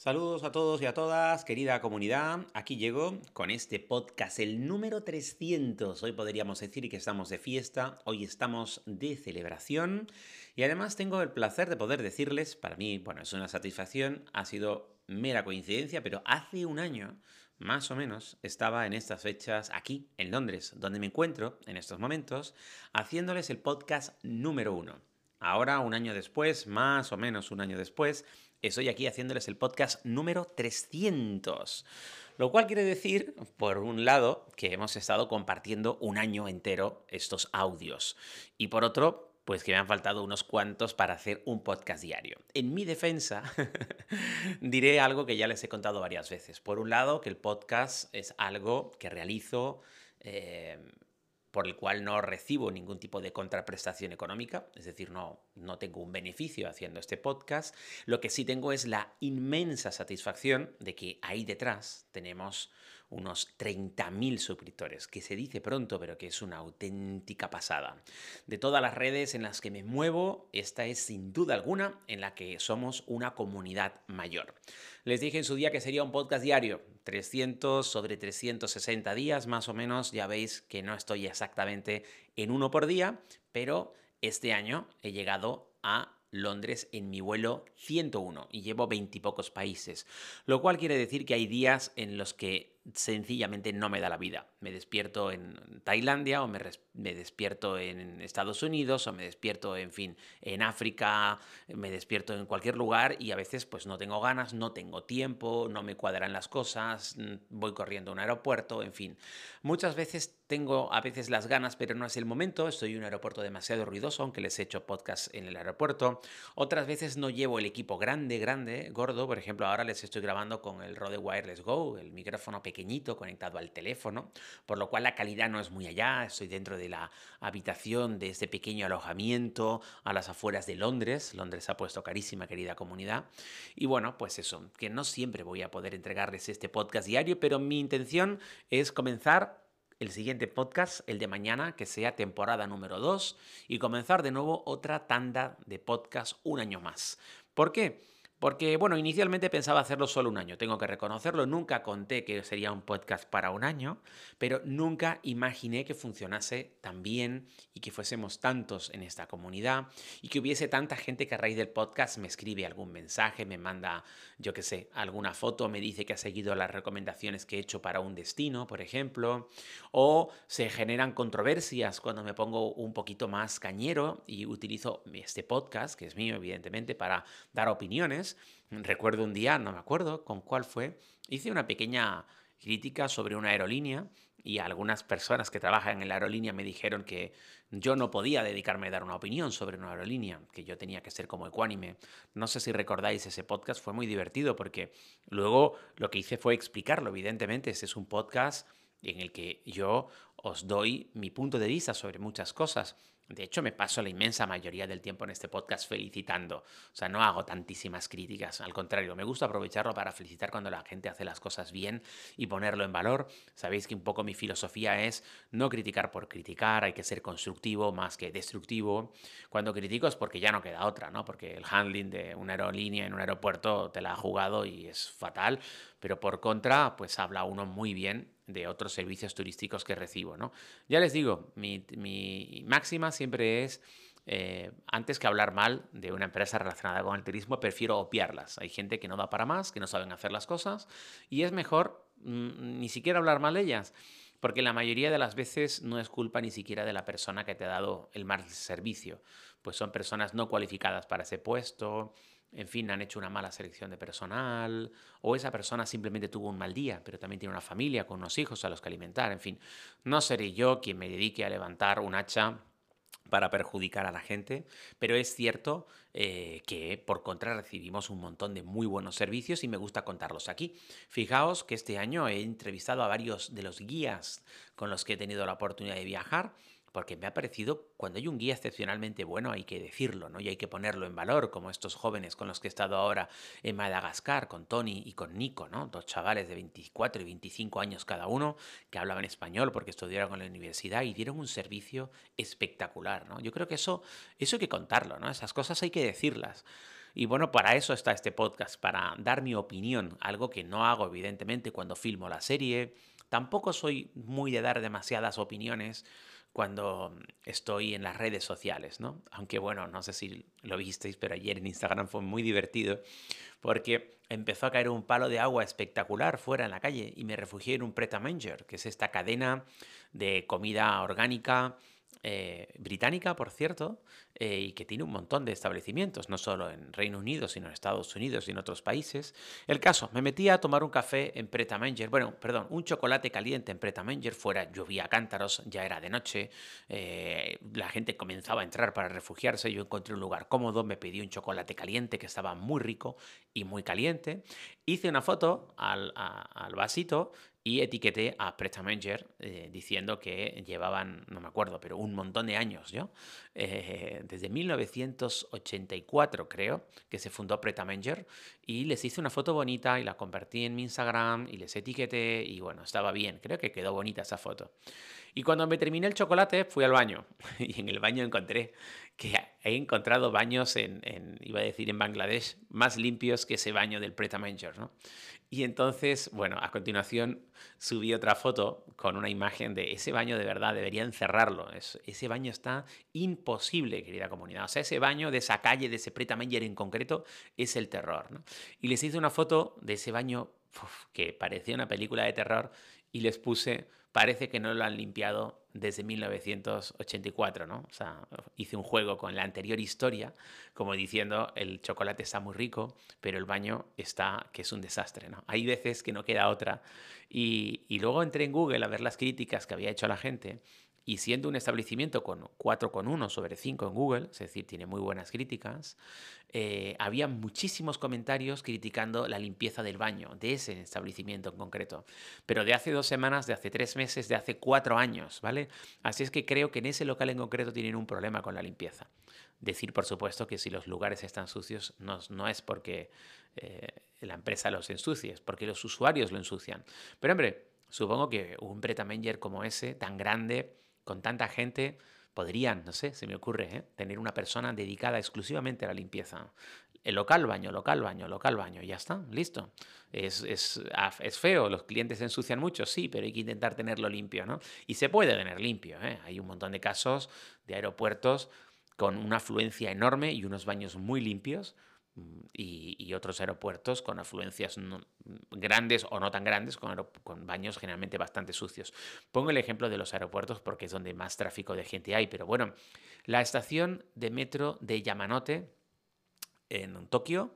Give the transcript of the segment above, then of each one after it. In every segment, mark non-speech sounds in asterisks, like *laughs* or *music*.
Saludos a todos y a todas, querida comunidad. Aquí llego con este podcast, el número 300. Hoy podríamos decir que estamos de fiesta, hoy estamos de celebración y además tengo el placer de poder decirles, para mí, bueno, es una satisfacción, ha sido mera coincidencia, pero hace un año, más o menos, estaba en estas fechas aquí, en Londres, donde me encuentro en estos momentos, haciéndoles el podcast número uno. Ahora, un año después, más o menos un año después, estoy aquí haciéndoles el podcast número 300. Lo cual quiere decir, por un lado, que hemos estado compartiendo un año entero estos audios. Y por otro, pues que me han faltado unos cuantos para hacer un podcast diario. En mi defensa, *laughs* diré algo que ya les he contado varias veces. Por un lado, que el podcast es algo que realizo eh, por el cual no recibo ningún tipo de contraprestación económica, es decir, no, no tengo un beneficio haciendo este podcast. Lo que sí tengo es la inmensa satisfacción de que ahí detrás tenemos unos 30.000 suscriptores, que se dice pronto, pero que es una auténtica pasada. De todas las redes en las que me muevo, esta es sin duda alguna en la que somos una comunidad mayor. Les dije en su día que sería un podcast diario, 300 sobre 360 días más o menos, ya veis que no estoy exactamente en uno por día, pero este año he llegado a Londres en mi vuelo 101 y llevo veintipocos países, lo cual quiere decir que hay días en los que sencillamente no me da la vida. Me despierto en Tailandia o me, despierto en Estados Unidos o me despierto, en fin, en África, me despierto en cualquier lugar y a veces pues no tengo ganas, no tengo tiempo, no me cuadran las cosas, voy corriendo a un aeropuerto, en fin. Muchas veces tengo a veces las ganas, pero no es el momento, estoy en un aeropuerto demasiado ruidoso, aunque les he hecho podcast en el aeropuerto. Otras veces no llevo el equipo grande, grande, gordo, por ejemplo, ahora les estoy grabando con el Rode Wireless Go, el micrófono pequeñito conectado al teléfono, por lo cual la calidad no es muy allá. Estoy dentro de la habitación de este pequeño alojamiento a las afueras de Londres. Londres ha puesto carísima, querida comunidad. Y bueno, pues eso, que no siempre voy a poder entregarles este podcast diario, pero mi intención es comenzar el siguiente podcast, el de mañana, que sea temporada número 2, y comenzar de nuevo otra tanda de podcast un año más. ¿Por qué? Porque, bueno, inicialmente pensaba hacerlo solo un año, tengo que reconocerlo, nunca conté que sería un podcast para un año, pero nunca imaginé que funcionase tan bien y que fuésemos tantos en esta comunidad y que hubiese tanta gente que a raíz del podcast me escribe algún mensaje, me manda, yo qué sé, alguna foto, me dice que ha seguido las recomendaciones que he hecho para un destino, por ejemplo, o se generan controversias cuando me pongo un poquito más cañero y utilizo este podcast, que es mío, evidentemente, para dar opiniones Recuerdo un día, no me acuerdo con cuál fue, hice una pequeña crítica sobre una aerolínea y algunas personas que trabajan en la aerolínea me dijeron que yo no podía dedicarme a dar una opinión sobre una aerolínea, que yo tenía que ser como ecuánime. No sé si recordáis ese podcast, fue muy divertido porque luego lo que hice fue explicarlo, evidentemente, ese es un podcast en el que yo os doy mi punto de vista sobre muchas cosas de hecho, me paso la inmensa mayoría del tiempo en este podcast felicitando. O sea, no hago tantísimas críticas. Al contrario, me gusta aprovecharlo para felicitar cuando la gente hace las cosas bien y ponerlo en valor. Sabéis que un poco mi filosofía es no criticar por criticar, hay que ser constructivo más que destructivo. Cuando critico es porque ya no queda otra, ¿no? Porque el handling de una aerolínea en un aeropuerto te la ha jugado y es fatal. Pero por contra, pues habla uno muy bien de otros servicios turísticos que recibo. ¿no? Ya les digo, mi, máxima siempre es, eh, antes que hablar mal de una empresa relacionada con el turismo, prefiero opiarlas. Hay gente que no da para más, que no saben hacer las cosas, y es mejor mm, ni siquiera hablar mal de ellas. Porque la mayoría de las veces no es culpa ni siquiera de la persona que te ha dado el mal servicio. Pues son personas no cualificadas para ese puesto, en fin, han hecho una mala selección de personal, o esa persona simplemente tuvo un mal día, pero también tiene una familia con unos hijos a los que alimentar, en fin, no seré yo quien me dedique a levantar un hacha para perjudicar a la gente, pero es cierto eh, que por contra recibimos un montón de muy buenos servicios y me gusta contarlos aquí. Fijaos que este año he entrevistado a varios de los guías con los que he tenido la oportunidad de viajar porque me ha parecido, cuando hay un guía excepcionalmente bueno, hay que decirlo, ¿no? Y hay que ponerlo en valor, como estos jóvenes con los que he estado ahora en Madagascar, con Tony y con Nico, ¿no? Dos chavales de 24 y 25 años cada uno, que hablaban español porque estudiaron en la universidad y dieron un servicio espectacular, ¿no? Yo creo que eso, eso hay que contarlo, ¿no? Esas cosas hay que decirlas. Y bueno, para eso está este podcast, para dar mi opinión, algo que no hago evidentemente cuando filmo la serie. Tampoco soy muy de dar demasiadas opiniones cuando estoy en las redes sociales, ¿no? Aunque bueno, no sé si lo visteis, pero ayer en Instagram fue muy divertido porque empezó a caer un palo de agua espectacular fuera en la calle y me refugié en un Pret Manger, que es esta cadena de comida orgánica eh, británica, por cierto, eh, y que tiene un montón de establecimientos, no solo en Reino Unido, sino en Estados Unidos y en otros países. El caso, me metí a tomar un café en Pret Manger, bueno, perdón, un chocolate caliente en Pret Manger, fuera llovía cántaros, ya era de noche, eh, la gente comenzaba a entrar para refugiarse, yo encontré un lugar cómodo, me pedí un chocolate caliente que estaba muy rico y muy caliente, hice una foto al, al vasito y etiqueté a Pretamanger eh, diciendo que llevaban, no me acuerdo, pero un montón de años, ¿yo? Eh, desde 1984 creo que se fundó Pretamanger y les hice una foto bonita y la compartí en mi Instagram y les etiqueté y bueno, estaba bien, creo que quedó bonita esa foto. Y cuando me terminé el chocolate fui al baño *laughs* y en el baño encontré que he encontrado baños en, en, iba a decir en Bangladesh, más limpios que ese baño del Pretamanger, ¿no? Y entonces, bueno, a continuación subí otra foto con una imagen de ese baño de verdad, deberían cerrarlo. ese baño está imposible, querida comunidad. O sea, ese baño de esa calle, de ese Preta Manger en concreto, es el terror. ¿no? Y les hice una foto de ese baño que parecía una película de terror y les puse parece que no lo han limpiado desde 1984, ¿no? O sea, hice un juego con la anterior historia, como diciendo, el chocolate está muy rico, pero el baño está, que es un desastre, ¿no? Hay veces que no queda otra. Y, y luego entré en Google a ver las críticas que había hecho la gente y siendo un establecimiento con 4,1 sobre 5 en Google, es decir, tiene muy buenas críticas, eh, había muchísimos comentarios criticando la limpieza del baño, de ese establecimiento en concreto. Pero de hace dos semanas, de hace tres meses, de hace cuatro años, ¿vale? Así es que creo que en ese local en concreto tienen un problema con la limpieza. Decir, por supuesto, que si los lugares están sucios no, es porque eh, la empresa los ensucie, es porque los usuarios lo ensucian. Pero hombre, supongo que un Breta como ese, tan grande, con tanta gente, podrían, no sé, se me ocurre, ¿eh? tener una persona dedicada exclusivamente a la limpieza. El local baño, local baño, local baño, ya está, listo. Es, es, es, feo, los clientes se ensucian mucho, sí, pero hay que intentar tenerlo limpio, ¿no? Y se puede tener limpio, ¿eh? Hay un montón de casos de aeropuertos con una afluencia enorme y unos baños muy limpios, y, otros aeropuertos con afluencias grandes o no tan grandes, con, con, baños generalmente bastante sucios. Pongo el ejemplo de los aeropuertos porque es donde más tráfico de gente hay, pero bueno, la estación de metro de Yamanote en Tokio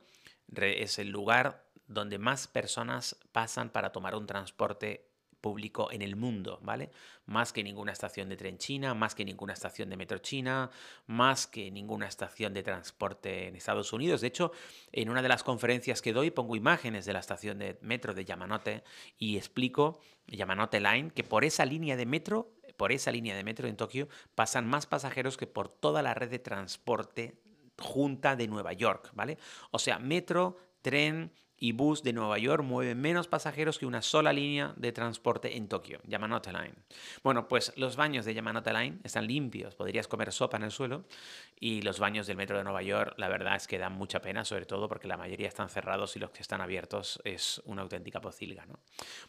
es el lugar donde más personas pasan para tomar un transporte público en el mundo, ¿vale? Más que ninguna estación de tren china, más que ninguna estación de metro china, más que ninguna estación de transporte en Estados Unidos. De hecho, en una de las conferencias que doy pongo imágenes de la estación de metro de Yamanote y explico, Yamanote Line, que por esa línea de metro, por esa línea de metro en Tokio, pasan más pasajeros que por toda la red de transporte junta de Nueva York, ¿vale? O sea, metro, tren, y bus de Nueva York mueve menos pasajeros que una sola línea de transporte en Tokio, Yamanote Line. Bueno, pues los baños de Yamanote Line están limpios, podrías comer sopa en el suelo y los baños del metro de Nueva York, la verdad es que dan mucha pena, sobre todo porque la mayoría están cerrados y los que están abiertos es una auténtica pocilga. ¿no?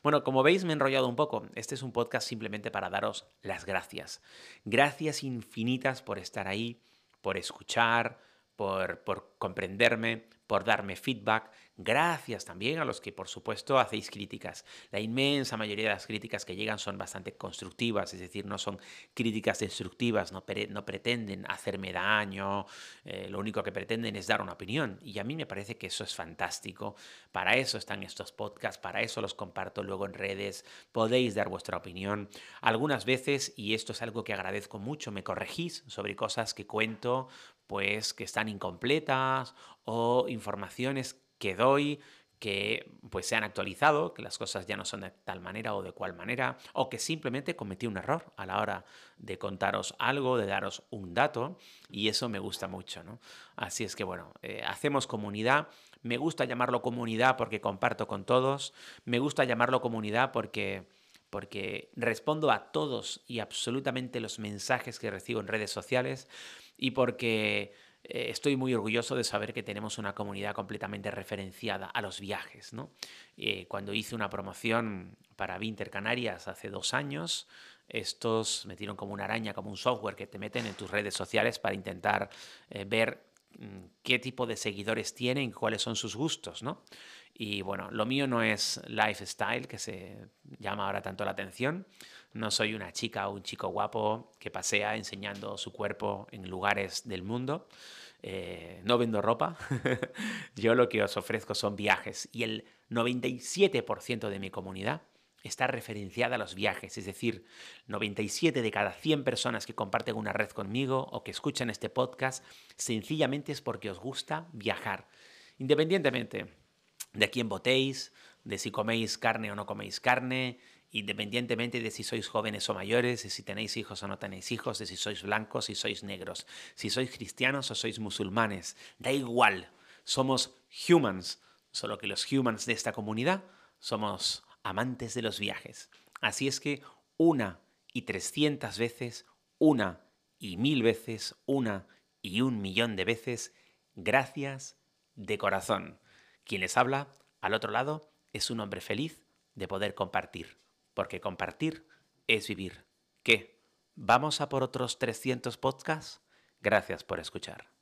Bueno, como veis me he enrollado un poco. Este es un podcast simplemente para daros las gracias. Gracias infinitas por estar ahí, por escuchar, por, por comprenderme, por darme feedback. Gracias también a los que, por supuesto, hacéis críticas. La inmensa mayoría de las críticas que llegan son bastante constructivas, es decir, no son críticas destructivas, no, no pretenden hacerme daño, eh, lo único que pretenden es dar una opinión. Y a mí me parece que eso es fantástico. Para eso están estos podcasts, para eso los comparto luego en redes. Podéis dar vuestra opinión. Algunas veces, y esto es algo que agradezco mucho, me corregís sobre cosas que cuento, pues que están incompletas o informaciones que doy que pues se han actualizado, que las cosas ya no son de tal manera o de cual manera, o que simplemente cometí un error a la hora de contaros algo, de daros un dato, y eso me gusta mucho, ¿no? Así es que bueno, eh, hacemos comunidad, me gusta llamarlo comunidad porque comparto con todos, me gusta llamarlo comunidad porque porque respondo a todos y absolutamente los mensajes que recibo en redes sociales y porque eh, estoy muy orgulloso de saber que tenemos una comunidad completamente referenciada a los viajes. ¿no? Eh, cuando hice una promoción para Winter Canarias hace dos años, estos metieron como una araña, como un software que te meten en tus redes sociales para intentar eh, ver mm, qué tipo de seguidores tienen, cuáles son sus gustos, ¿no? Y bueno, lo mío no es lifestyle, que se llama ahora tanto la atención. No soy una chica o un chico guapo que pasea enseñando su cuerpo en lugares del mundo. Eh, no vendo ropa. *laughs* Yo lo que os ofrezco son viajes. Y el 97% de mi comunidad está referenciada a los viajes, es decir, 97 de cada 100 personas que comparten una red conmigo o que escuchan este podcast, sencillamente es porque os gusta viajar, independientemente de quién votéis, de si coméis carne o no coméis carne, independientemente de si sois jóvenes o mayores, de si tenéis hijos o no tenéis hijos, de si sois blancos, si sois negros, si sois cristianos o sois musulmanes, da igual, somos humans, solo que los humans de esta comunidad somos amantes de los viajes. Así es que una y trescientas veces, una y mil veces, una y un millón de veces, gracias de corazón. Quien les habla, al otro lado, es un hombre feliz de poder compartir, porque compartir es vivir. ¿Qué? ¿Vamos a por otros 300 podcasts? Gracias por escuchar.